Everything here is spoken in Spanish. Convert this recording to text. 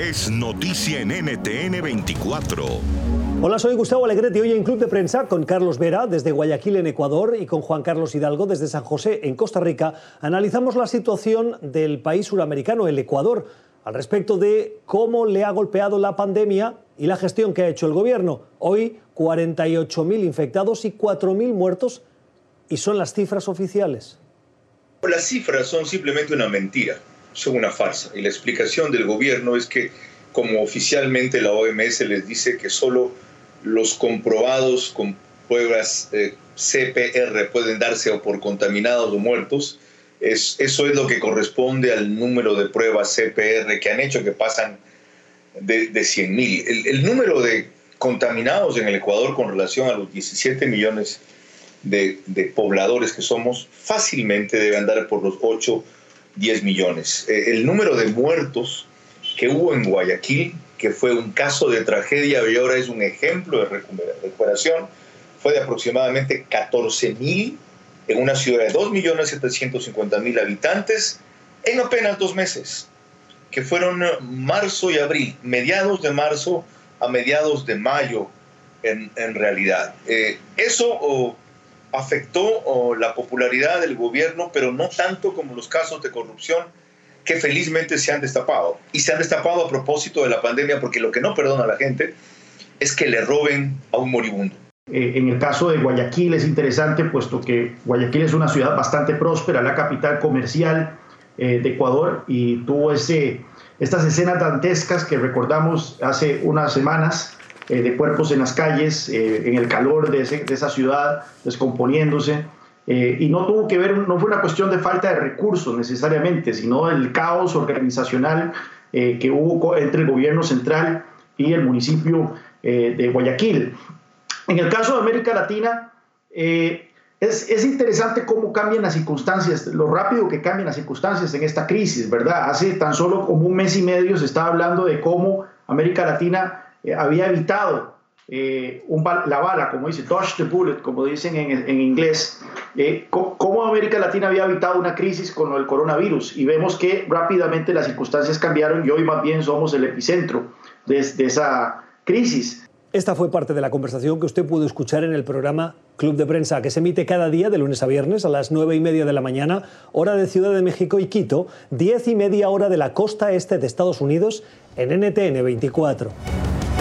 es noticia en NTN 24. Hola, soy Gustavo Alegretti, hoy en Club de Prensa con Carlos Vera desde Guayaquil en Ecuador y con Juan Carlos Hidalgo desde San José en Costa Rica. Analizamos la situación del país suramericano, el Ecuador, al respecto de cómo le ha golpeado la pandemia y la gestión que ha hecho el gobierno. Hoy 48.000 infectados y 4.000 muertos y son las cifras oficiales. Las cifras son simplemente una mentira, son una farsa. Y la explicación del gobierno es que, como oficialmente la OMS les dice que solo los comprobados con pruebas eh, CPR pueden darse o por contaminados o muertos, es, eso es lo que corresponde al número de pruebas CPR que han hecho, que pasan de, de 100.000. El, el número de contaminados en el Ecuador con relación a los 17 millones de, pobladores que somos, fácilmente debe andar por los 8, 10 millones. Eh, el número de muertos que hubo en Guayaquil, que fue un caso de tragedia y ahora es un ejemplo de recuperación, fue de aproximadamente 14 mil en una ciudad de 2.750.000 habitantes en apenas dos meses, que fueron marzo y abril, mediados de marzo a mediados de mayo en, en realidad. Eh, eso afectó la popularidad del gobierno, pero no tanto como los casos de corrupción que felizmente se han destapado. Y se han destapado a propósito de la pandemia, porque lo que no perdona a la gente es que le roben a un moribundo. Eh, en el caso de Guayaquil es interesante, puesto que Guayaquil es una ciudad bastante próspera, la capital comercial eh, de Ecuador, y tuvo ese, estas escenas dantescas que recordamos hace unas semanas eh, de cuerpos en las calles, eh, en el calor de, esa ciudad, descomponiéndose. Eh, y no tuvo que ver, no fue una cuestión de falta de recursos necesariamente, sino el caos organizacional que hubo entre el gobierno central y el municipio de Guayaquil. En el caso de América Latina, es, es, interesante cómo cambian las circunstancias, lo rápido que cambian las circunstancias en esta crisis, ¿verdad? Hace tan solo como un mes y medio se estaba hablando de cómo América Latina eh, había evitado eh, la bala, como dice, dodge the bullet, como dicen en, inglés, eh, cómo América Latina había evitado una crisis con el coronavirus. Y vemos que rápidamente las circunstancias cambiaron y hoy más bien somos el epicentro de, de esa crisis. Esta fue parte de la conversación que usted pudo escuchar en el programa Club de Prensa, que se emite cada día de lunes a viernes a las nueve y media de la mañana, hora de Ciudad de México y Quito, diez y media hora de la costa este de Estados Unidos en NTN 24.